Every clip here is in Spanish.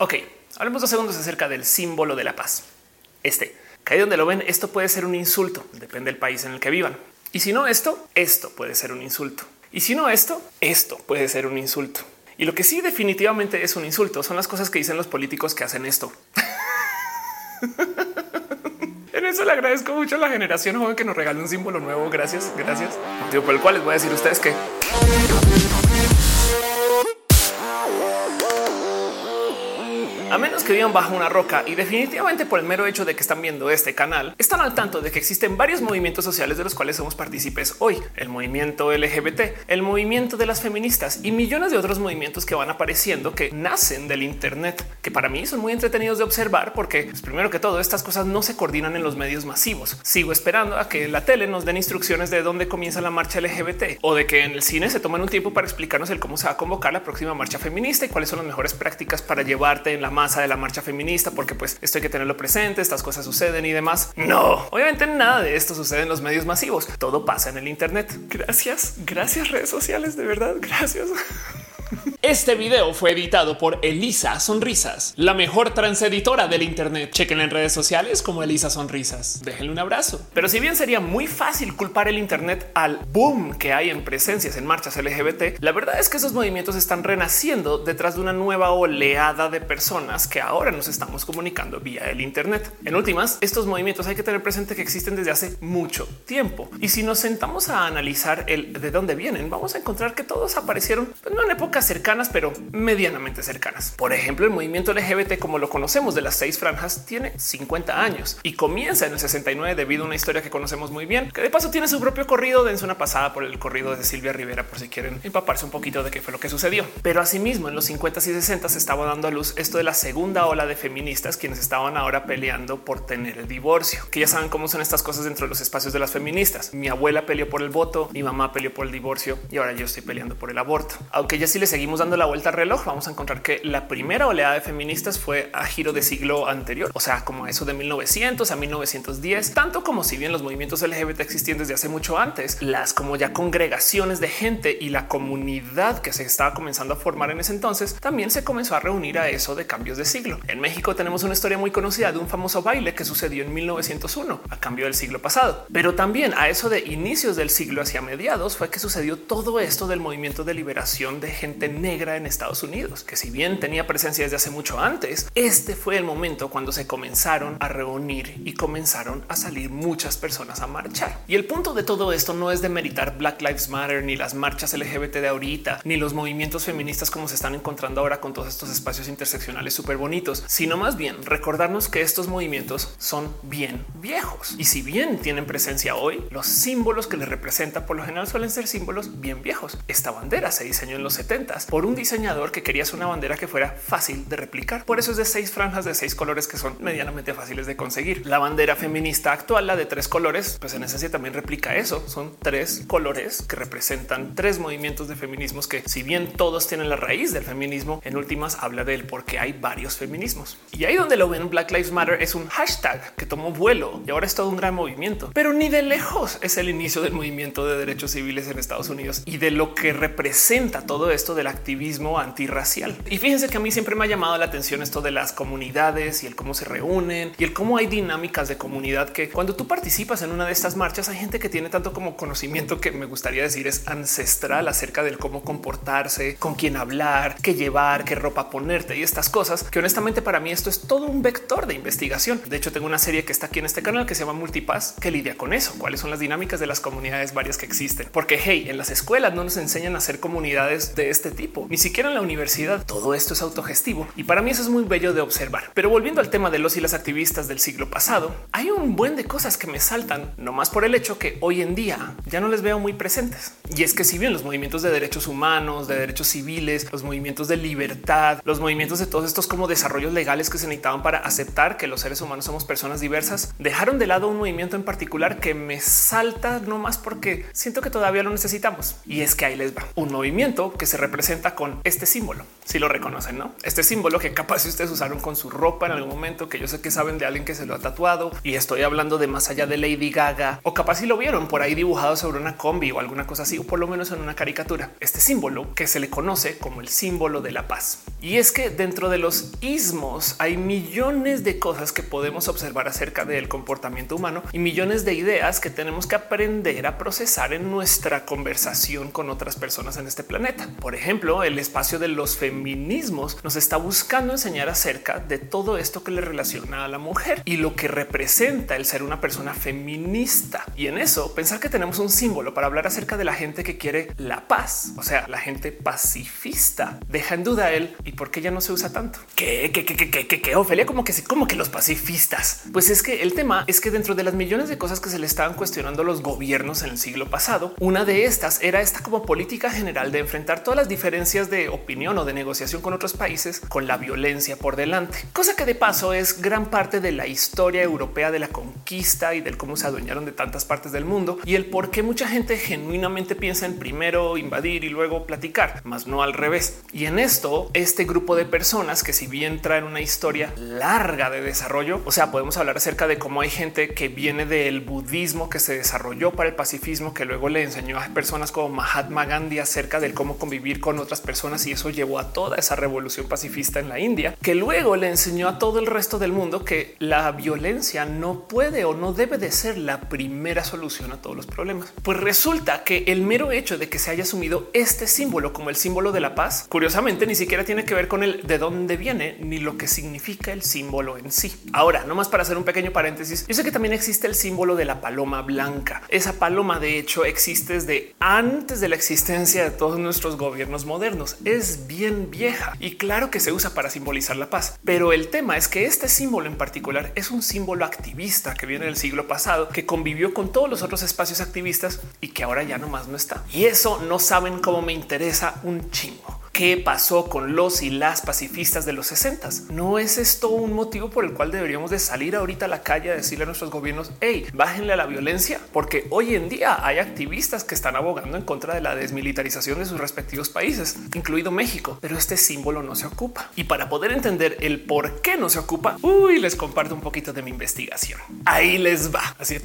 Ok, hablemos dos segundos acerca del símbolo de la paz. Este, que ahí donde lo ven, esto puede ser un insulto, depende del país en el que vivan. Y si no esto, esto puede ser un insulto. Y si no esto, esto puede ser un insulto. Y lo que sí definitivamente es un insulto son las cosas que dicen los políticos que hacen esto. en eso le agradezco mucho a la generación joven que nos regala un símbolo nuevo. Gracias, gracias. Motivo por el cual les voy a decir a ustedes que que vivan bajo una roca y definitivamente por el mero hecho de que están viendo este canal, están al tanto de que existen varios movimientos sociales de los cuales somos partícipes hoy. El movimiento LGBT, el movimiento de las feministas y millones de otros movimientos que van apareciendo que nacen del Internet, que para mí son muy entretenidos de observar porque pues, primero que todo estas cosas no se coordinan en los medios masivos. Sigo esperando a que la tele nos den instrucciones de dónde comienza la marcha LGBT o de que en el cine se tomen un tiempo para explicarnos el cómo se va a convocar la próxima marcha feminista y cuáles son las mejores prácticas para llevarte en la masa de la marcha feminista, porque pues esto hay que tenerlo presente, estas cosas suceden y demás. No, obviamente nada de esto sucede en los medios masivos, todo pasa en el Internet. Gracias, gracias redes sociales, de verdad, gracias. Este video fue editado por Elisa Sonrisas, la mejor transeditora del Internet. Chequen en redes sociales como Elisa Sonrisas. Déjenle un abrazo. Pero si bien sería muy fácil culpar el Internet al boom que hay en presencias en marchas LGBT, la verdad es que esos movimientos están renaciendo detrás de una nueva oleada de personas que ahora nos estamos comunicando vía el Internet. En últimas, estos movimientos hay que tener presente que existen desde hace mucho tiempo. Y si nos sentamos a analizar el de dónde vienen, vamos a encontrar que todos aparecieron pues, no en épocas cercanas, pero medianamente cercanas. Por ejemplo, el movimiento LGBT, como lo conocemos de las seis franjas, tiene 50 años y comienza en el 69 debido a una historia que conocemos muy bien, que de paso tiene su propio corrido. Dense una pasada por el corrido de Silvia Rivera por si quieren empaparse un poquito de qué fue lo que sucedió. Pero asimismo, en los 50 y 60 se estaba dando a luz esto de la segunda ola de feministas, quienes estaban ahora peleando por tener el divorcio, que ya saben cómo son estas cosas dentro de los espacios de las feministas. Mi abuela peleó por el voto, mi mamá peleó por el divorcio y ahora yo estoy peleando por el aborto. Aunque ya sí le seguimos dando la vuelta al reloj, vamos a encontrar que la primera oleada de feministas fue a giro de siglo anterior, o sea, como eso de 1900 a 1910, tanto como si bien los movimientos LGBT existían desde hace mucho antes, las como ya congregaciones de gente y la comunidad que se estaba comenzando a formar en ese entonces también se comenzó a reunir a eso de cambios de siglo. En México tenemos una historia muy conocida de un famoso baile que sucedió en 1901 a cambio del siglo pasado, pero también a eso de inicios del siglo hacia mediados fue que sucedió todo esto del movimiento de liberación de gente negra en Estados Unidos, que si bien tenía presencia desde hace mucho antes, este fue el momento cuando se comenzaron a reunir y comenzaron a salir muchas personas a marchar. Y el punto de todo esto no es de meritar Black Lives Matter, ni las marchas LGBT de ahorita, ni los movimientos feministas como se están encontrando ahora con todos estos espacios interseccionales súper bonitos, sino más bien recordarnos que estos movimientos son bien viejos. Y si bien tienen presencia hoy, los símbolos que les representa por lo general suelen ser símbolos bien viejos. Esta bandera se diseñó en los 70 por un diseñador que quería hacer una bandera que fuera fácil de replicar. Por eso es de seis franjas de seis colores que son medianamente fáciles de conseguir. La bandera feminista actual, la de tres colores, pues en esencia también replica eso. Son tres colores que representan tres movimientos de feminismos que si bien todos tienen la raíz del feminismo, en últimas habla de él porque hay varios feminismos. Y ahí donde lo ven Black Lives Matter es un hashtag que tomó vuelo y ahora es todo un gran movimiento, pero ni de lejos es el inicio del movimiento de derechos civiles en Estados Unidos y de lo que representa todo esto del activismo antirracial. Y fíjense que a mí siempre me ha llamado la atención esto de las comunidades y el cómo se reúnen y el cómo hay dinámicas de comunidad que cuando tú participas en una de estas marchas hay gente que tiene tanto como conocimiento que me gustaría decir es ancestral acerca del cómo comportarse, con quién hablar, qué llevar, qué ropa ponerte y estas cosas que honestamente para mí esto es todo un vector de investigación. De hecho tengo una serie que está aquí en este canal que se llama Multipass que lidia con eso. Cuáles son las dinámicas de las comunidades varias que existen? Porque hey, en las escuelas no nos enseñan a hacer comunidades de este tipo, ni siquiera en la universidad. Todo esto es autogestivo y para mí eso es muy bello de observar. Pero volviendo al tema de los y las activistas del siglo pasado, hay un buen de cosas que me saltan, no más por el hecho que hoy en día ya no les veo muy presentes. Y es que si bien los movimientos de derechos humanos, de derechos civiles, los movimientos de libertad, los movimientos de todos estos como desarrollos legales que se necesitaban para aceptar que los seres humanos somos personas diversas, dejaron de lado un movimiento en particular que me salta no más porque siento que todavía lo necesitamos. Y es que ahí les va un movimiento que se representa con este símbolo. Si lo reconocen, no? Este símbolo que capaz si ustedes usaron con su ropa en algún momento, que yo sé que saben de alguien que se lo ha tatuado y estoy hablando de más allá de Lady Gaga o capaz si lo vieron por ahí dibujado sobre una combi o alguna cosa así, o por lo menos en una caricatura. Este símbolo que se le conoce como el símbolo de la paz. Y es que dentro de los ismos hay millones de cosas que podemos observar acerca del comportamiento humano y millones de ideas que tenemos que aprender a procesar en nuestra conversación con otras personas en este planeta. Por ejemplo, el espacio de los feminismos nos está buscando enseñar acerca de todo esto que le relaciona a la mujer y lo que representa el ser una persona feminista. Y en eso pensar que tenemos un símbolo para hablar acerca de la gente que quiere la paz, o sea, la gente pacifista. Deja en duda él y por qué ya no se usa tanto. ¿Qué, qué, qué, qué, qué, qué, Ofelia? Como que, como que los pacifistas. Pues es que el tema es que dentro de las millones de cosas que se le estaban cuestionando los gobiernos en el siglo pasado, una de estas era esta como política general de enfrentar todas las diferencias de opinión o de negociación con otros países con la violencia por delante, cosa que de paso es gran parte de la historia europea de la conquista y del cómo se adueñaron de tantas partes del mundo y el por qué mucha gente genuinamente piensa en primero invadir y luego platicar, más no al revés. Y en esto, este grupo de personas que si bien traen una historia larga de desarrollo, o sea, podemos hablar acerca de cómo hay gente que viene del budismo que se desarrolló para el pacifismo, que luego le enseñó a personas como Mahatma Gandhi acerca de cómo convivir con otras personas y eso llevó a toda esa revolución pacifista en la India, que luego le enseñó a todo el resto del mundo que la violencia no puede o no debe de ser la primera solución a todos los problemas. Pues resulta que el mero hecho de que se haya asumido este símbolo como el símbolo de la paz, curiosamente ni siquiera tiene que ver con el de dónde viene ni lo que significa el símbolo en sí. Ahora, no más para hacer un pequeño paréntesis, yo sé que también existe el símbolo de la paloma blanca. Esa paloma de hecho existe desde antes de la existencia de todos nuestros gobiernos modernos. Es bien vieja y claro que se usa para simbolizar la paz. Pero el tema es que este símbolo en particular es un símbolo activista que viene del siglo pasado, que convivió con todos los otros espacios activistas y que ahora ya nomás no está. Y eso no saben cómo me interesa un chingo qué pasó con los y las pacifistas de los 60. No es esto un motivo por el cual deberíamos de salir ahorita a la calle a decirle a nuestros gobiernos, hey, bájenle a la violencia, porque hoy en día hay activistas que están abogando en contra de la desmilitarización de sus respectivos países, incluido México, pero este símbolo no se ocupa. Y para poder entender el por qué no se ocupa, uy, les comparto un poquito de mi investigación. Ahí les va. Así de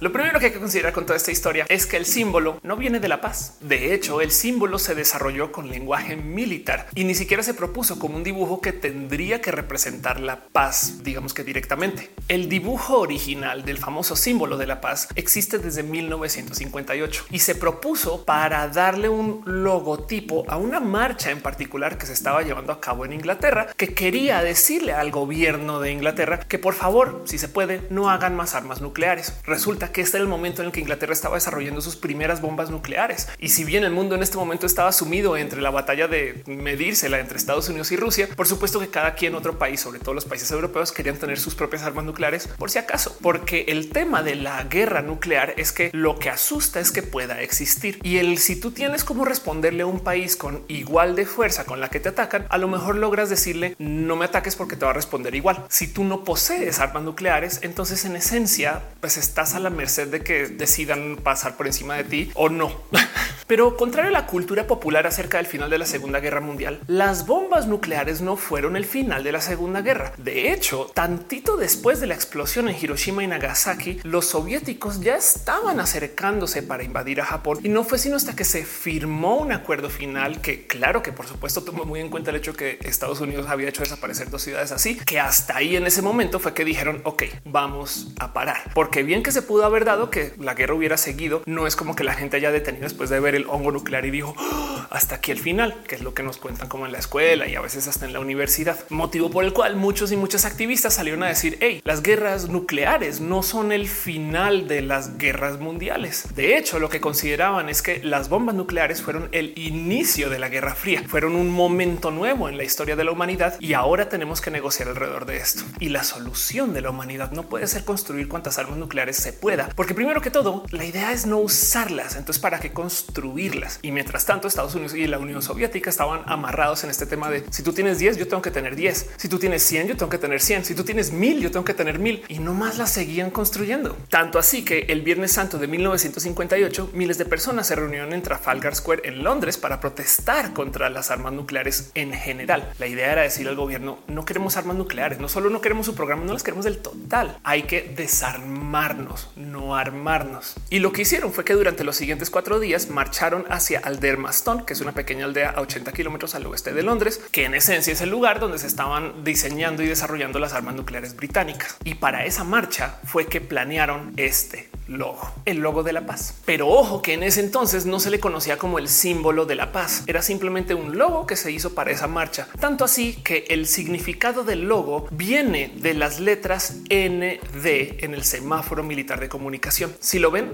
lo primero que hay que considerar con toda esta historia es que el símbolo no viene de la paz. De hecho, el símbolo se desarrolló con lenguaje militar y ni siquiera se propuso como un dibujo que tendría que representar la paz, digamos que directamente. El dibujo original del famoso símbolo de la paz existe desde 1958 y se propuso para darle un logotipo a una marcha en particular que se estaba llevando a cabo en Inglaterra, que quería decirle al gobierno de Inglaterra que por favor, si se puede, no hagan más armas nucleares. Resulta resulta que este era el momento en el que Inglaterra estaba desarrollando sus primeras bombas nucleares. Y si bien el mundo en este momento estaba sumido entre la batalla de medírsela entre Estados Unidos y Rusia, por supuesto que cada quien otro país, sobre todo los países europeos, querían tener sus propias armas nucleares por si acaso, porque el tema de la guerra nuclear es que lo que asusta es que pueda existir. Y el si tú tienes como responderle a un país con igual de fuerza con la que te atacan, a lo mejor logras decirle no me ataques porque te va a responder igual. Si tú no posees armas nucleares, entonces en esencia pues estás la merced de que decidan pasar por encima de ti o no. Pero contrario a la cultura popular acerca del final de la Segunda Guerra Mundial, las bombas nucleares no fueron el final de la Segunda Guerra. De hecho, tantito después de la explosión en Hiroshima y Nagasaki, los soviéticos ya estaban acercándose para invadir a Japón y no fue sino hasta que se firmó un acuerdo final que claro que por supuesto tomó muy en cuenta el hecho que Estados Unidos había hecho desaparecer dos ciudades así, que hasta ahí en ese momento fue que dijeron, ok, vamos a parar, porque bien que se pudo haber dado que la guerra hubiera seguido. No es como que la gente haya detenido después de ver el hongo nuclear y dijo ah, hasta aquí el final, que es lo que nos cuentan como en la escuela y a veces hasta en la universidad. Motivo por el cual muchos y muchas activistas salieron a decir hey, las guerras nucleares no son el final de las guerras mundiales. De hecho, lo que consideraban es que las bombas nucleares fueron el inicio de la Guerra Fría, fueron un momento nuevo en la historia de la humanidad y ahora tenemos que negociar alrededor de esto. Y la solución de la humanidad no puede ser construir cuantas armas nucleares se pueda, porque primero que todo, la idea es no usarlas. Entonces, ¿para qué construir? destruirlas. Y mientras tanto, Estados Unidos y la Unión Soviética estaban amarrados en este tema de si tú tienes 10, yo tengo que tener 10. Si tú tienes 100, yo tengo que tener 100. Si tú tienes 1000, yo tengo que tener 1000 y no más las seguían construyendo. Tanto así que el Viernes Santo de 1958, miles de personas se reunieron en Trafalgar Square en Londres para protestar contra las armas nucleares en general. La idea era decir al gobierno no queremos armas nucleares, no solo no queremos su programa, no las queremos del total. Hay que desarmarnos, no armarnos. Y lo que hicieron fue que durante los siguientes cuatro días marcharon hacia Aldermaston, que es una pequeña aldea a 80 kilómetros al oeste de Londres, que en esencia es el lugar donde se estaban diseñando y desarrollando las armas nucleares británicas. Y para esa marcha fue que planearon este logo, el logo de la paz. Pero ojo que en ese entonces no se le conocía como el símbolo de la paz, era simplemente un logo que se hizo para esa marcha. Tanto así que el significado del logo viene de las letras ND en el semáforo militar de comunicación. Si lo ven,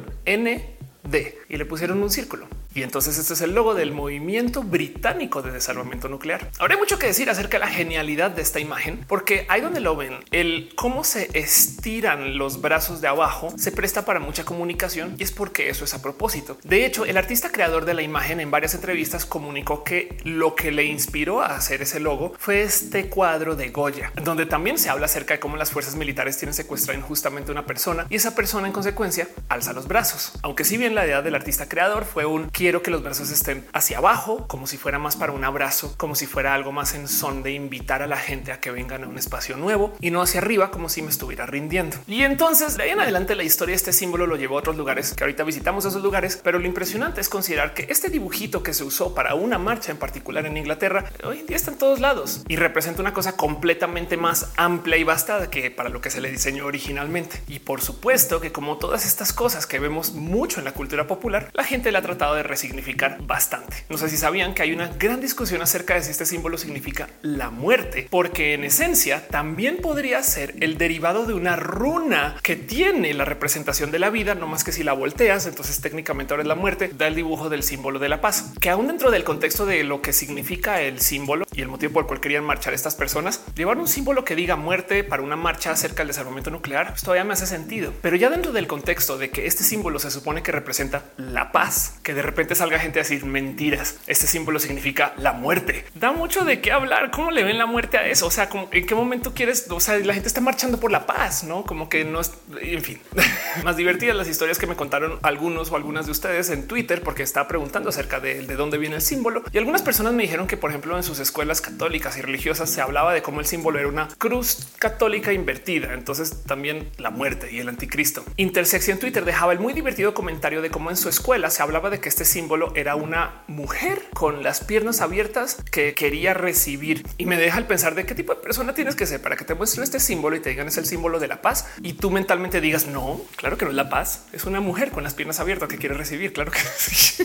ND y le pusieron un círculo. Y entonces este es el logo del movimiento británico de desarmamiento nuclear. Ahora hay mucho que decir acerca de la genialidad de esta imagen, porque ahí donde lo ven, el cómo se estiran los brazos de abajo se presta para mucha comunicación y es porque eso es a propósito. De hecho, el artista creador de la imagen en varias entrevistas comunicó que lo que le inspiró a hacer ese logo fue este cuadro de Goya, donde también se habla acerca de cómo las fuerzas militares tienen secuestrado injustamente a una persona y esa persona en consecuencia alza los brazos. Aunque si bien la idea del artista creador fue un quiero que los brazos estén hacia abajo, como si fuera más para un abrazo, como si fuera algo más en son de invitar a la gente a que vengan a un espacio nuevo y no hacia arriba, como si me estuviera rindiendo. Y entonces de ahí en adelante la historia, este símbolo lo llevó a otros lugares que ahorita visitamos esos lugares, pero lo impresionante es considerar que este dibujito que se usó para una marcha en particular en Inglaterra, hoy en día está en todos lados y representa una cosa completamente más amplia y vasta que para lo que se le diseñó originalmente. Y por supuesto que como todas estas cosas que vemos mucho en la cultura popular, la gente la ha tratado de significar bastante. No sé si sabían que hay una gran discusión acerca de si este símbolo significa la muerte, porque en esencia también podría ser el derivado de una runa que tiene la representación de la vida, no más que si la volteas, entonces técnicamente ahora es la muerte, da el dibujo del símbolo de la paz, que aún dentro del contexto de lo que significa el símbolo y el motivo por el cual querían marchar estas personas, llevar un símbolo que diga muerte para una marcha acerca del desarrollo nuclear, pues todavía me hace sentido. Pero ya dentro del contexto de que este símbolo se supone que representa la paz, que de repente salga gente a decir mentiras. Este símbolo significa la muerte. Da mucho de qué hablar. ¿Cómo le ven la muerte a eso? O sea, en qué momento quieres? O sea, la gente está marchando por la paz, no como que no es, en fin, más divertidas las historias que me contaron algunos o algunas de ustedes en Twitter, porque estaba preguntando acerca de, de dónde viene el símbolo. Y algunas personas me dijeron que, por ejemplo, en sus escuelas católicas y religiosas se hablaba de cómo el símbolo era una cruz católica invertida. Entonces también la muerte y el anticristo. Intersección Twitter dejaba el muy divertido comentario de cómo en su escuela se hablaba de que este símbolo era una mujer con las piernas abiertas que quería recibir y me deja el pensar de qué tipo de persona tienes que ser para que te muestren este símbolo y te digan es el símbolo de la paz y tú mentalmente digas no, claro que no es la paz, es una mujer con las piernas abiertas que quiere recibir. Claro que sí.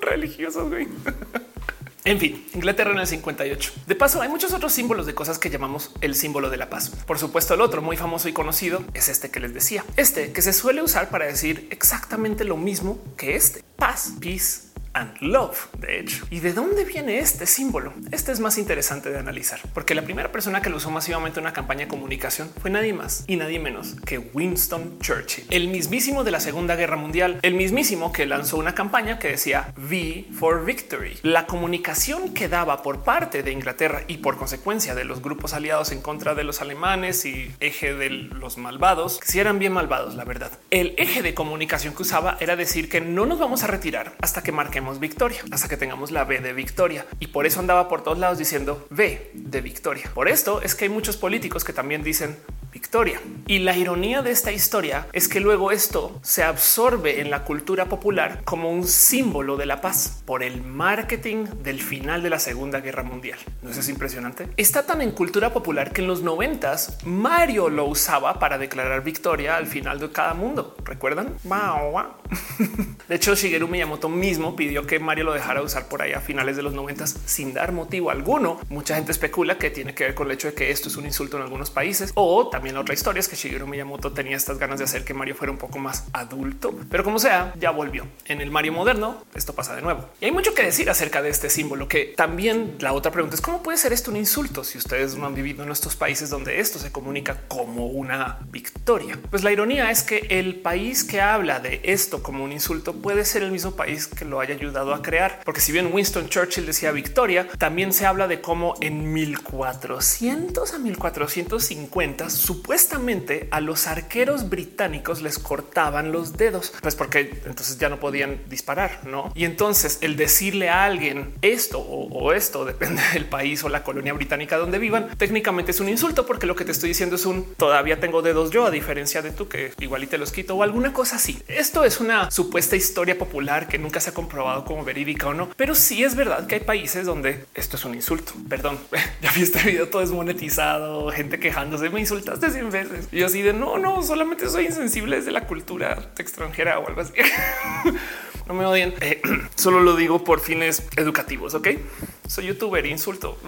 religiosos. En fin, Inglaterra en el 58. De paso, hay muchos otros símbolos de cosas que llamamos el símbolo de la paz. Por supuesto, el otro muy famoso y conocido es este que les decía. Este que se suele usar para decir exactamente lo mismo que este. Paz, peace, and love, de hecho. ¿Y de dónde viene este símbolo? Este es más interesante de analizar, porque la primera persona que lo usó masivamente en una campaña de comunicación fue nadie más y nadie menos que Winston Churchill, el mismísimo de la Segunda Guerra Mundial, el mismísimo que lanzó una campaña que decía V for Victory. La comunicación que daba por parte de Inglaterra y por consecuencia de los grupos aliados en contra de los alemanes y eje de los malvados, si eran bien malvados, la verdad. El eje de comunicación que usaba era decir que no nos vamos a retirar hasta que victoria, hasta que tengamos la B de victoria. Y por eso andaba por todos lados diciendo B de victoria. Por esto es que hay muchos políticos que también dicen victoria. Y la ironía de esta historia es que luego esto se absorbe en la cultura popular como un símbolo de la paz por el marketing del final de la Segunda Guerra Mundial. ¿No es impresionante? Está tan en cultura popular que en los noventas Mario lo usaba para declarar victoria al final de cada mundo. ¿Recuerdan? De hecho, Shigeru Miyamoto mismo pidió que Mario lo dejara usar por ahí a finales de los noventas sin dar motivo alguno. Mucha gente especula que tiene que ver con el hecho de que esto es un insulto en algunos países o también también otra historia es que Shigeru Miyamoto tenía estas ganas de hacer que Mario fuera un poco más adulto, pero como sea, ya volvió. En el Mario moderno, esto pasa de nuevo. Y hay mucho que decir acerca de este símbolo, que también la otra pregunta es cómo puede ser esto un insulto si ustedes no han vivido en estos países donde esto se comunica como una victoria. Pues la ironía es que el país que habla de esto como un insulto puede ser el mismo país que lo haya ayudado a crear. Porque si bien Winston Churchill decía victoria, también se habla de cómo en 1400 a 1450 supuestamente a los arqueros británicos les cortaban los dedos, pues porque entonces ya no podían disparar, ¿no? Y entonces el decirle a alguien esto o, o esto, depende del país o la colonia británica donde vivan, técnicamente es un insulto porque lo que te estoy diciendo es un todavía tengo dedos yo a diferencia de tú que igual y te los quito o alguna cosa así. Esto es una supuesta historia popular que nunca se ha comprobado como verídica o no, pero sí es verdad que hay países donde esto es un insulto. Perdón, ya vi este video todo desmonetizado, gente quejándose, me insultaste 100 veces. Y yo así de no, no, solamente soy insensible desde la cultura extranjera o algo así. no me odien, eh, solo lo digo por fines educativos, ¿ok? Soy youtuber, insulto.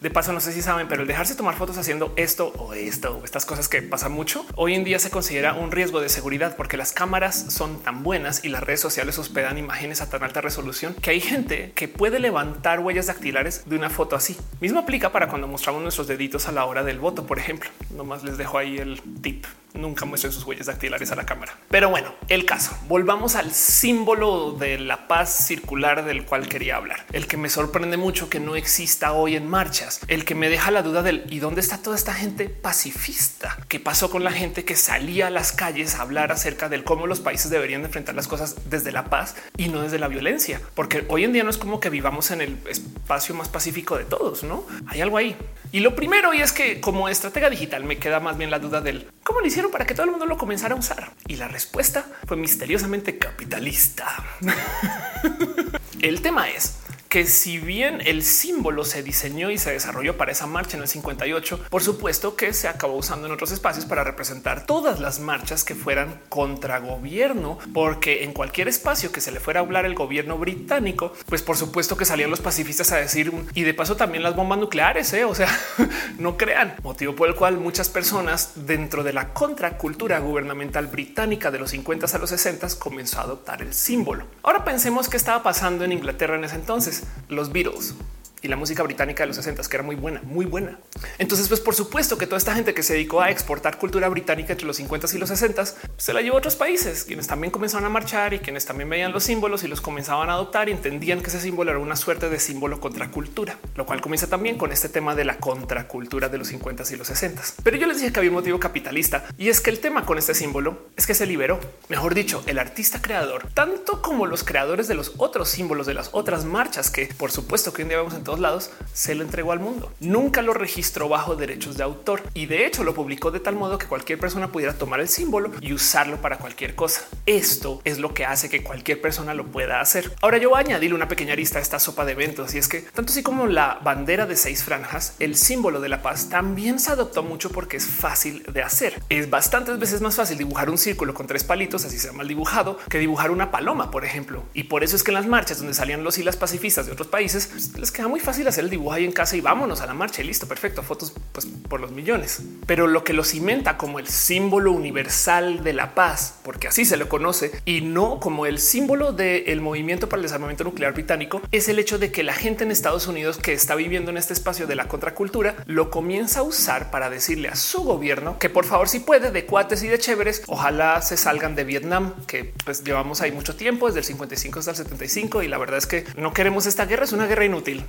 De paso, no sé si saben, pero el dejarse tomar fotos haciendo esto o esto o estas cosas que pasan mucho hoy en día se considera un riesgo de seguridad porque las cámaras son tan buenas y las redes sociales hospedan imágenes a tan alta resolución que hay gente que puede levantar huellas dactilares de una foto así. Mismo aplica para cuando mostramos nuestros deditos a la hora del voto, por ejemplo. Nomás les dejo ahí el tip nunca muestren sus huellas dactilares a la cámara. Pero bueno, el caso. Volvamos al símbolo de la paz circular del cual quería hablar. El que me sorprende mucho que no exista hoy en marchas. El que me deja la duda del y dónde está toda esta gente pacifista. ¿Qué pasó con la gente que salía a las calles a hablar acerca del cómo los países deberían enfrentar las cosas desde la paz y no desde la violencia? Porque hoy en día no es como que vivamos en el espacio más pacífico de todos, ¿no? Hay algo ahí. Y lo primero y es que como estratega digital me queda más bien la duda del cómo lo hicieron para que todo el mundo lo comenzara a usar. Y la respuesta fue misteriosamente capitalista. el tema es que si bien el símbolo se diseñó y se desarrolló para esa marcha en el 58, por supuesto que se acabó usando en otros espacios para representar todas las marchas que fueran contra gobierno, porque en cualquier espacio que se le fuera a hablar el gobierno británico, pues por supuesto que salían los pacifistas a decir y de paso también las bombas nucleares, ¿eh? o sea, no crean, motivo por el cual muchas personas dentro de la contracultura gubernamental británica de los 50 a los 60 comenzó a adoptar el símbolo. Ahora pensemos qué estaba pasando en Inglaterra en ese entonces los Beatles y la música británica de los 60 que era muy buena, muy buena. Entonces, pues por supuesto que toda esta gente que se dedicó a exportar cultura británica entre los 50 y los 60 se la llevó a otros países, quienes también comenzaron a marchar y quienes también veían los símbolos y los comenzaban a adoptar y entendían que ese símbolo era una suerte de símbolo contra cultura, lo cual comienza también con este tema de la contracultura de los 50 y los 60. Pero yo les dije que había un motivo capitalista y es que el tema con este símbolo es que se liberó. Mejor dicho, el artista creador, tanto como los creadores de los otros símbolos de las otras marchas que por supuesto que en día vemos en todos lados, se lo entregó al mundo. Nunca lo registró bajo derechos de autor y de hecho lo publicó de tal modo que cualquier persona pudiera tomar el símbolo y usarlo para cualquier cosa. Esto es lo que hace que cualquier persona lo pueda hacer. Ahora yo voy a añadirle una pequeña lista a esta sopa de eventos y es que tanto así como la bandera de seis franjas, el símbolo de la paz también se adoptó mucho porque es fácil de hacer. Es bastantes veces más fácil dibujar un círculo con tres palitos, así se mal dibujado, que dibujar una paloma, por ejemplo. Y por eso es que en las marchas donde salían los y las pacifistas de otros países, pues, les queda fácil hacer el dibujo ahí en casa y vámonos a la marcha y listo, perfecto, fotos pues por los millones. Pero lo que lo cimenta como el símbolo universal de la paz, porque así se lo conoce, y no como el símbolo del movimiento para el desarmamento nuclear británico, es el hecho de que la gente en Estados Unidos que está viviendo en este espacio de la contracultura lo comienza a usar para decirle a su gobierno que por favor si puede de cuates y de chéveres, ojalá se salgan de Vietnam, que pues llevamos ahí mucho tiempo, desde el 55 hasta el 75 y la verdad es que no queremos esta guerra, es una guerra inútil.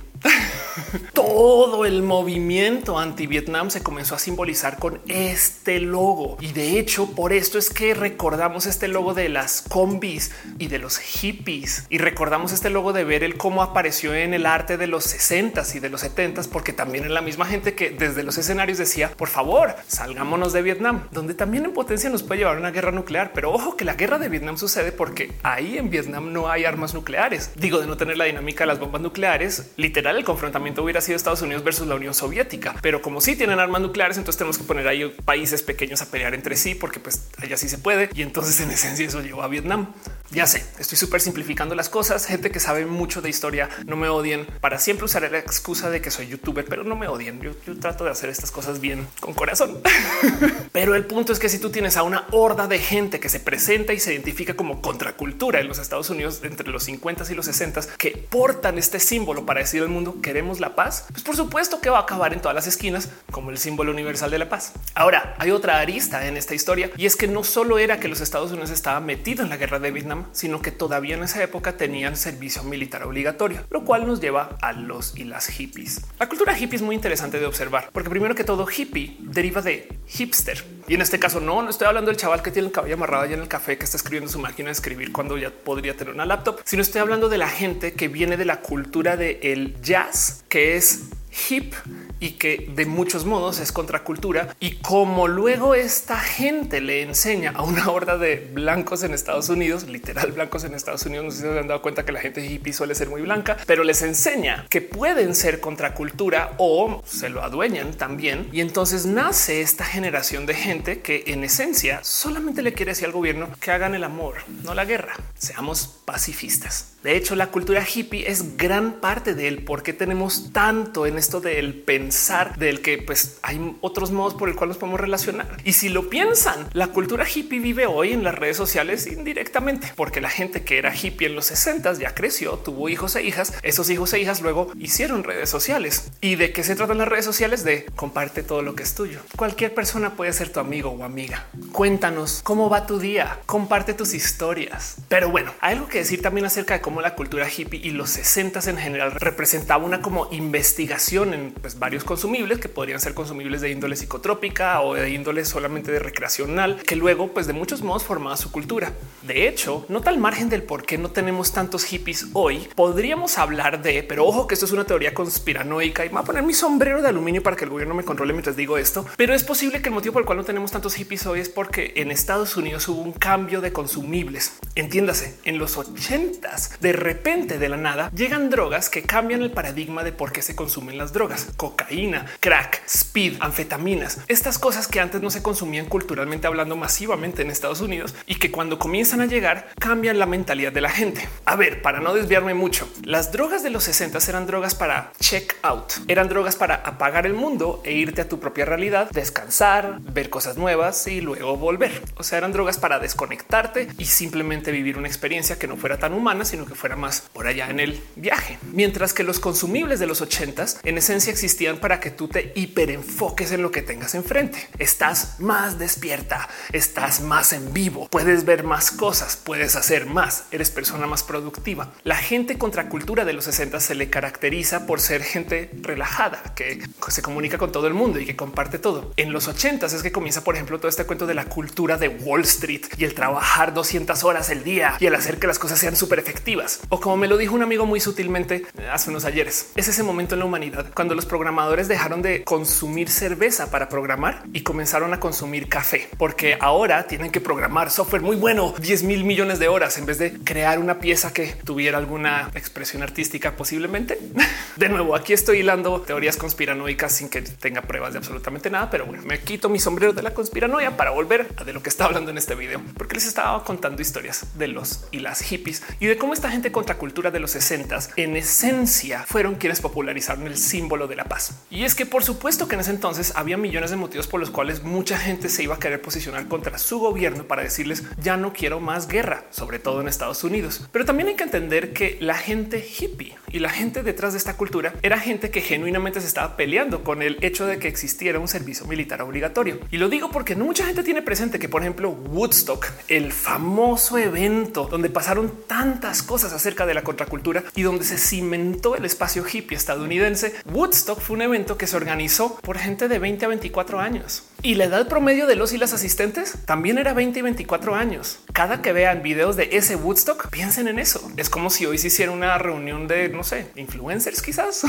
Todo el movimiento anti Vietnam se comenzó a simbolizar con este logo. Y de hecho, por esto es que recordamos este logo de las combis y de los hippies. Y recordamos este logo de ver el cómo apareció en el arte de los 60 y de los 70 porque también es la misma gente que desde los escenarios decía, por favor, salgámonos de Vietnam, donde también en potencia nos puede llevar una guerra nuclear. Pero ojo que la guerra de Vietnam sucede porque ahí en Vietnam no hay armas nucleares. Digo, de no tener la dinámica de las bombas nucleares, literal, el confrontamiento hubiera sido Estados Unidos versus la Unión Soviética. Pero como sí tienen armas nucleares, entonces tenemos que poner ahí países pequeños a pelear entre sí, porque pues allá sí se puede. Y entonces en esencia eso llevó a Vietnam. Ya sé, estoy súper simplificando las cosas. Gente que sabe mucho de historia, no me odien. Para siempre usaré la excusa de que soy youtuber, pero no me odien. Yo, yo trato de hacer estas cosas bien con corazón. pero el punto es que si tú tienes a una horda de gente que se presenta y se identifica como contracultura en los Estados Unidos entre los 50 y los 60 que portan este símbolo para decir al mundo queremos queremos la paz, pues por supuesto que va a acabar en todas las esquinas como el símbolo universal de la paz. Ahora hay otra arista en esta historia y es que no solo era que los Estados Unidos estaban metidos en la guerra de Vietnam, sino que todavía en esa época tenían servicio militar obligatorio, lo cual nos lleva a los y las hippies. La cultura hippie es muy interesante de observar porque primero que todo hippie deriva de hipster y en este caso no, no estoy hablando del chaval que tiene el cabello amarrado allá en el café que está escribiendo su máquina de escribir cuando ya podría tener una laptop, sino estoy hablando de la gente que viene de la cultura del el jazz, que es hip y que de muchos modos es contracultura. Y como luego esta gente le enseña a una horda de blancos en Estados Unidos, literal blancos en Estados Unidos, no sé si se han dado cuenta que la gente hippie suele ser muy blanca, pero les enseña que pueden ser contracultura o se lo adueñan también. Y entonces nace esta generación de gente que en esencia solamente le quiere decir al gobierno que hagan el amor, no la guerra. Seamos pacifistas. De hecho, la cultura hippie es gran parte del por qué tenemos tanto en esto del pensar, del que pues hay otros modos por el cual nos podemos relacionar. Y si lo piensan, la cultura hippie vive hoy en las redes sociales indirectamente, porque la gente que era hippie en los 60 ya creció, tuvo hijos e hijas. Esos hijos e hijas luego hicieron redes sociales. ¿Y de qué se tratan las redes sociales? De comparte todo lo que es tuyo. Cualquier persona puede ser tu amigo o amiga. Cuéntanos cómo va tu día, comparte tus historias. Pero bueno, hay algo que decir también acerca de cómo la cultura hippie y los 60 en general representaba una como investigación en pues, varios consumibles que podrían ser consumibles de índole psicotrópica o de índole solamente de recreacional, que luego pues de muchos modos formaba su cultura. De hecho, no tal margen del por qué no tenemos tantos hippies hoy, podríamos hablar de, pero ojo que esto es una teoría conspiranoica y me voy a poner mi sombrero de aluminio para que el gobierno me controle mientras digo esto, pero es posible que el motivo por el cual no tenemos tantos hippies hoy es porque en Estados Unidos hubo un cambio de consumibles. Entiéndase, en los 80 de repente de la nada llegan drogas que cambian el paradigma de por qué se consumen las drogas. Cocaína, crack, speed, anfetaminas, estas cosas que antes no se consumían culturalmente hablando masivamente en Estados Unidos y que cuando comienzan a llegar cambian la mentalidad de la gente. A ver, para no desviarme mucho, las drogas de los 60 eran drogas para check out, eran drogas para apagar el mundo e irte a tu propia realidad, descansar, ver cosas nuevas y luego volver. O sea, eran drogas para desconectarte y simplemente vivir una experiencia que no fuera tan humana sino que fuera más por allá en el viaje. Mientras que los consumibles de los ochentas en esencia existían para que tú te hiperenfoques en lo que tengas enfrente. Estás más despierta, estás más en vivo, puedes ver más cosas, puedes hacer más, eres persona más productiva. La gente contracultura de los 60 se le caracteriza por ser gente relajada, que se comunica con todo el mundo y que comparte todo. En los 80 es que comienza, por ejemplo, todo este cuento de la cultura de Wall Street y el trabajar 200 horas el día y el hacer que las cosas sean súper efectivas. O como me lo dijo un amigo muy sutilmente eh, hace unos ayeres, es ese momento en la humanidad cuando los programadores dejaron de consumir cerveza para programar y comenzaron a consumir café, porque ahora tienen que programar software muy bueno, 10 mil millones de horas en vez de crear una pieza que tuviera alguna expresión artística posiblemente. De nuevo, aquí estoy hilando teorías conspiranoicas sin que tenga pruebas de absolutamente nada, pero bueno, me quito mi sombrero de la conspiranoia para volver a de lo que está hablando en este video, porque les estaba contando historias de los y las hippies y de cómo esta gente contracultura de los 60 en esencia fueron quienes popularizaron el símbolo de la paz. Y es que por supuesto que en ese entonces había millones de motivos por los cuales mucha gente se iba a querer posicionar contra su gobierno para decirles ya no quiero más guerra, sobre todo en Estados Unidos. Pero también hay que entender que la gente hippie y la gente detrás de esta cultura era gente que genuinamente se estaba peleando con el hecho de que existiera un servicio militar obligatorio. Y lo digo porque no mucha gente tiene presente que, por ejemplo, Woodstock, el famoso evento donde pasaron tan tantas cosas acerca de la contracultura y donde se cimentó el espacio hippie estadounidense, Woodstock fue un evento que se organizó por gente de 20 a 24 años. Y la edad promedio de los y las asistentes también era 20 y 24 años. Cada que vean videos de ese Woodstock, piensen en eso. Es como si hoy se hiciera una reunión de, no sé, influencers quizás.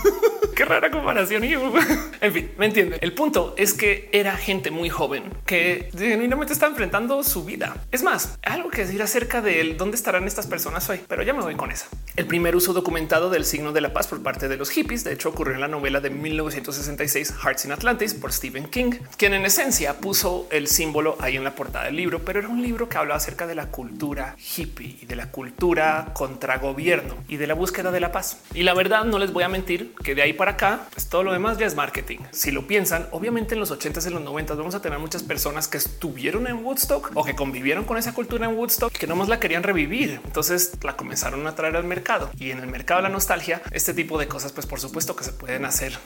Qué rara comparación. en fin, me entiende. El punto es que era gente muy joven que genuinamente está enfrentando su vida. Es más, algo que decir acerca de dónde estarán estas personas hoy, pero ya me voy con esa. El primer uso documentado del signo de la paz por parte de los hippies, de hecho, ocurrió en la novela de 1966 Hearts in Atlantis por Stephen King. quien en esencia puso el símbolo ahí en la portada del libro, pero era un libro que hablaba acerca de la cultura hippie y de la cultura contra gobierno y de la búsqueda de la paz. Y la verdad, no les voy a mentir que de ahí para acá, pues todo lo demás ya es marketing. Si lo piensan, obviamente en los 80s y los 90 vamos a tener muchas personas que estuvieron en Woodstock o que convivieron con esa cultura en Woodstock que nomás la querían revivir. Entonces la comenzaron a traer al mercado y en el mercado de la nostalgia, este tipo de cosas, pues por supuesto que se pueden hacer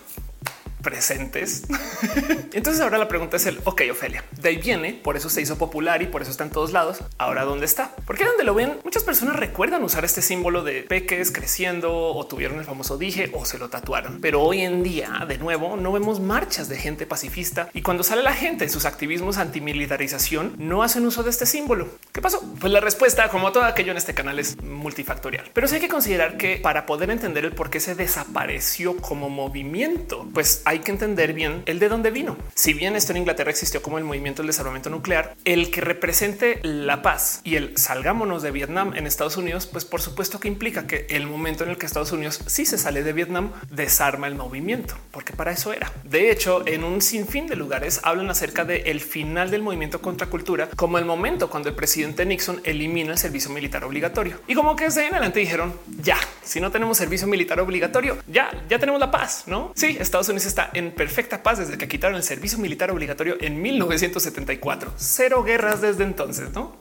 presentes. Entonces ahora la pregunta es el ok, Ofelia, de ahí viene, por eso se hizo popular y por eso está en todos lados. Ahora, ¿dónde está? Porque donde lo ven, muchas personas recuerdan usar este símbolo de peques creciendo o tuvieron el famoso dije o se lo tatuaron. Pero hoy en día, de nuevo, no vemos marchas de gente pacifista y cuando sale la gente en sus activismos antimilitarización, no hacen uso de este símbolo. ¿Qué pasó? Pues la respuesta, como todo aquello en este canal, es multifactorial. Pero sí hay que considerar que para poder entender el por qué se desapareció como movimiento, pues hay que entender bien el de dónde vino. Si bien esto en Inglaterra existió como el movimiento del desarrollo nuclear, el que represente la paz y el salgámonos de Vietnam en Estados Unidos, pues por supuesto que implica que el momento en el que Estados Unidos sí se sale de Vietnam desarma el movimiento, porque para eso era. De hecho, en un sinfín de lugares hablan acerca del el final del movimiento contra cultura como el momento cuando el presidente Nixon elimina el servicio militar obligatorio. Y como que desde en adelante dijeron ya, si no tenemos servicio militar obligatorio, ya, ya tenemos la paz, no? Sí, Estados Unidos está en perfecta paz desde que quitaron el servicio militar obligatorio en 1974. Cero guerras desde entonces, ¿no?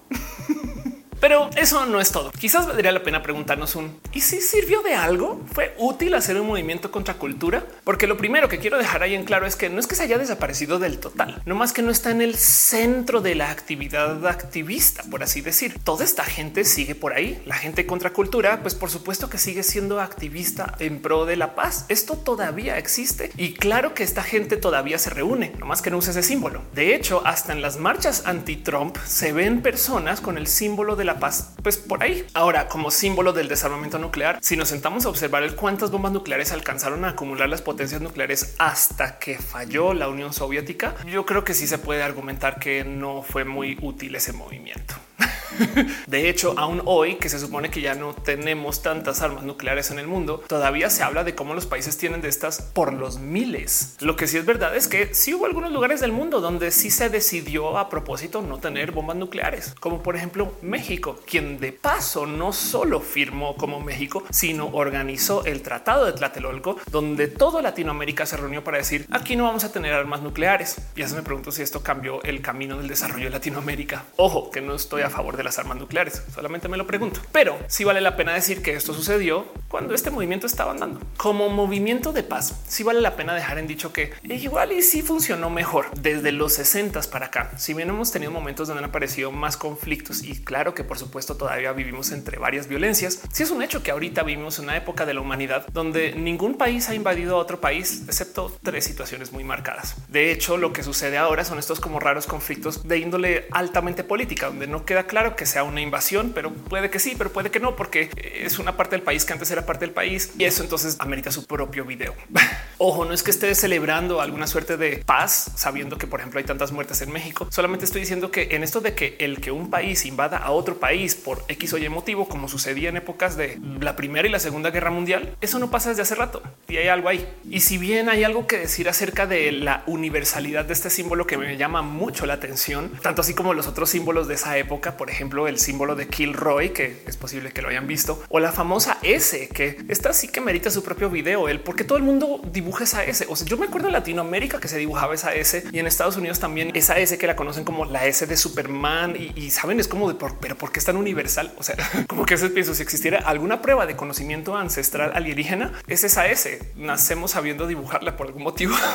Pero eso no es todo. Quizás valdría la pena preguntarnos un ¿y si sirvió de algo? ¿Fue útil hacer un movimiento contra cultura? Porque lo primero que quiero dejar ahí en claro es que no es que se haya desaparecido del total, no más que no está en el centro de la actividad activista, por así decir. Toda esta gente sigue por ahí. La gente contra cultura, pues por supuesto que sigue siendo activista en pro de la paz. Esto todavía existe y claro que esta gente todavía se reúne, no más que no use ese símbolo. De hecho, hasta en las marchas anti-Trump se ven personas con el símbolo de la paz, pues por ahí. Ahora, como símbolo del desarmamento nuclear, si nos sentamos a observar el cuántas bombas nucleares alcanzaron a acumular las potencias nucleares hasta que falló la Unión Soviética, yo creo que sí se puede argumentar que no fue muy útil ese movimiento. De hecho, aún hoy que se supone que ya no tenemos tantas armas nucleares en el mundo, todavía se habla de cómo los países tienen de estas por los miles. Lo que sí es verdad es que sí hubo algunos lugares del mundo donde sí se decidió a propósito no tener bombas nucleares, como por ejemplo México, quien de paso no solo firmó como México, sino organizó el Tratado de Tlatelolco, donde toda Latinoamérica se reunió para decir aquí no vamos a tener armas nucleares. Ya se me pregunto si esto cambió el camino del desarrollo de Latinoamérica. Ojo, que no estoy a favor de las armas nucleares. Solamente me lo pregunto, pero sí vale la pena decir que esto sucedió cuando este movimiento estaba andando como movimiento de paz. Sí vale la pena dejar en dicho que igual y sí funcionó mejor desde los 60 para acá. Si bien hemos tenido momentos donde han aparecido más conflictos y claro que por supuesto todavía vivimos entre varias violencias, sí es un hecho que ahorita vivimos una época de la humanidad donde ningún país ha invadido a otro país excepto tres situaciones muy marcadas. De hecho, lo que sucede ahora son estos como raros conflictos de índole altamente política, donde no queda claro que sea una invasión, pero puede que sí, pero puede que no, porque es una parte del país que antes era parte del país y eso entonces amerita su propio video. Ojo, no es que esté celebrando alguna suerte de paz, sabiendo que, por ejemplo, hay tantas muertes en México. Solamente estoy diciendo que en esto de que el que un país invada a otro país por X o Y motivo, como sucedía en épocas de la Primera y la Segunda Guerra Mundial, eso no pasa desde hace rato y hay algo ahí. Y si bien hay algo que decir acerca de la universalidad de este símbolo que me llama mucho la atención, tanto así como los otros símbolos de esa época, por ejemplo, el símbolo de Kilroy, que es posible que lo hayan visto, o la famosa S, que está sí que merita su propio video, el porque todo el mundo dibuja esa S. O sea, yo me acuerdo en Latinoamérica que se dibujaba esa S y en Estados Unidos también esa S que la conocen como la S de Superman y, saben, es como de por, pero por qué es tan universal? O sea, como que ese pienso si existiera alguna prueba de conocimiento ancestral alienígena, es esa S. Nacemos sabiendo dibujarla por algún motivo.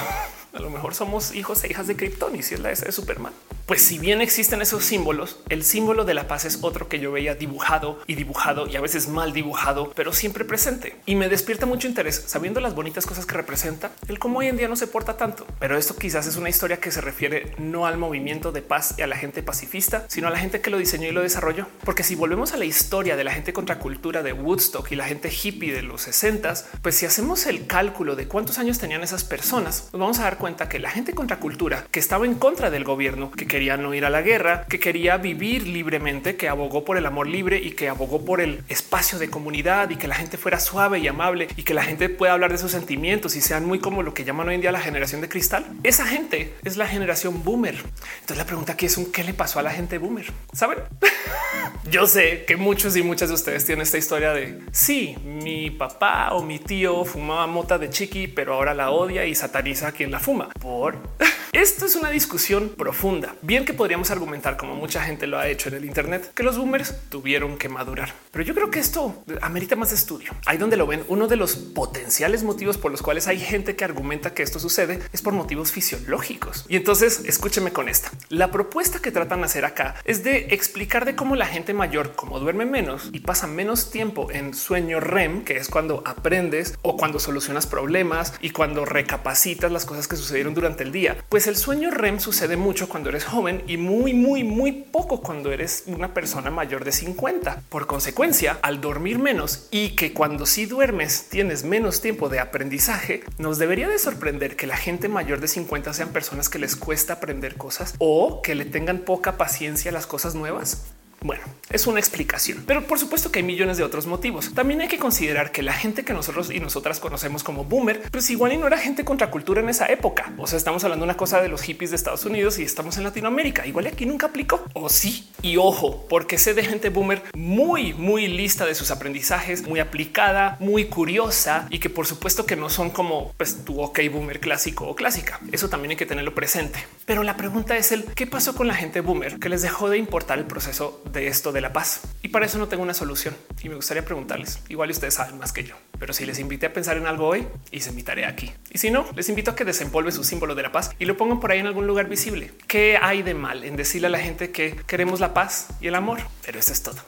A lo mejor somos hijos e hijas de Krypton y si es la de Superman. Pues si bien existen esos símbolos, el símbolo de la paz es otro que yo veía dibujado y dibujado y a veces mal dibujado, pero siempre presente. Y me despierta mucho interés sabiendo las bonitas cosas que representa, el cómo hoy en día no se porta tanto. Pero esto quizás es una historia que se refiere no al movimiento de paz y a la gente pacifista, sino a la gente que lo diseñó y lo desarrolló. Porque si volvemos a la historia de la gente contra cultura de Woodstock y la gente hippie de los 60, pues si hacemos el cálculo de cuántos años tenían esas personas, nos vamos a dar cuenta que la gente contra cultura que estaba en contra del gobierno, que quería no ir a la guerra, que quería vivir libremente, que abogó por el amor libre y que abogó por el espacio de comunidad y que la gente fuera suave y amable y que la gente pueda hablar de sus sentimientos y sean muy como lo que llaman hoy en día la generación de cristal. Esa gente es la generación boomer. Entonces la pregunta aquí es un qué le pasó a la gente boomer. Saben? Yo sé que muchos y muchas de ustedes tienen esta historia de sí, mi papá o mi tío fumaba mota de chiqui, pero ahora la odia y sataniza a quien la fuma por esto es una discusión profunda. Bien que podríamos argumentar, como mucha gente lo ha hecho en el Internet, que los boomers tuvieron que madurar. Pero yo creo que esto amerita más estudio. Ahí donde lo ven, uno de los potenciales motivos por los cuales hay gente que argumenta que esto sucede es por motivos fisiológicos. Y entonces escúcheme con esta. La propuesta que tratan de hacer acá es de explicar de cómo la gente mayor, como duerme menos y pasa menos tiempo en sueño REM, que es cuando aprendes o cuando solucionas problemas y cuando recapacitas las cosas que sucedieron durante el día, pues el sueño REM sucede mucho cuando eres joven y muy, muy, muy poco cuando eres una persona mayor de 50. Por consecuencia, al dormir menos y que cuando sí duermes tienes menos tiempo de aprendizaje, nos debería de sorprender que la gente mayor de 50 sean personas que les cuesta aprender cosas o que le tengan poca paciencia a las cosas nuevas. Bueno, es una explicación, pero por supuesto que hay millones de otros motivos. También hay que considerar que la gente que nosotros y nosotras conocemos como boomer, pues igual y no era gente contracultura en esa época. O sea, estamos hablando de una cosa de los hippies de Estados Unidos y estamos en Latinoamérica. Igual aquí nunca aplicó. O sí. Y ojo, porque sé de gente boomer muy, muy lista de sus aprendizajes, muy aplicada, muy curiosa y que por supuesto que no son como pues, tu ok boomer clásico o clásica. Eso también hay que tenerlo presente. Pero la pregunta es el qué pasó con la gente boomer que les dejó de importar el proceso esto de la paz. Y para eso no tengo una solución y me gustaría preguntarles. Igual ustedes saben más que yo, pero si les invité a pensar en algo hoy y se invitaré aquí. Y si no, les invito a que desempolve su símbolo de la paz y lo pongan por ahí en algún lugar visible. ¿Qué hay de mal en decirle a la gente que queremos la paz y el amor? Pero eso es todo.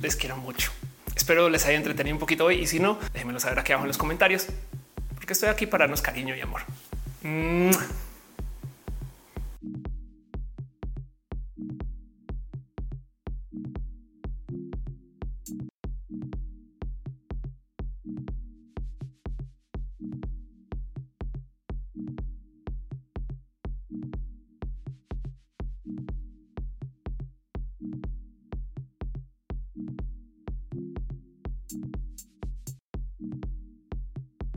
Les quiero mucho. Espero les haya entretenido un poquito hoy y si no, déjenmelo saber aquí abajo en los comentarios porque estoy aquí para darnos cariño y amor.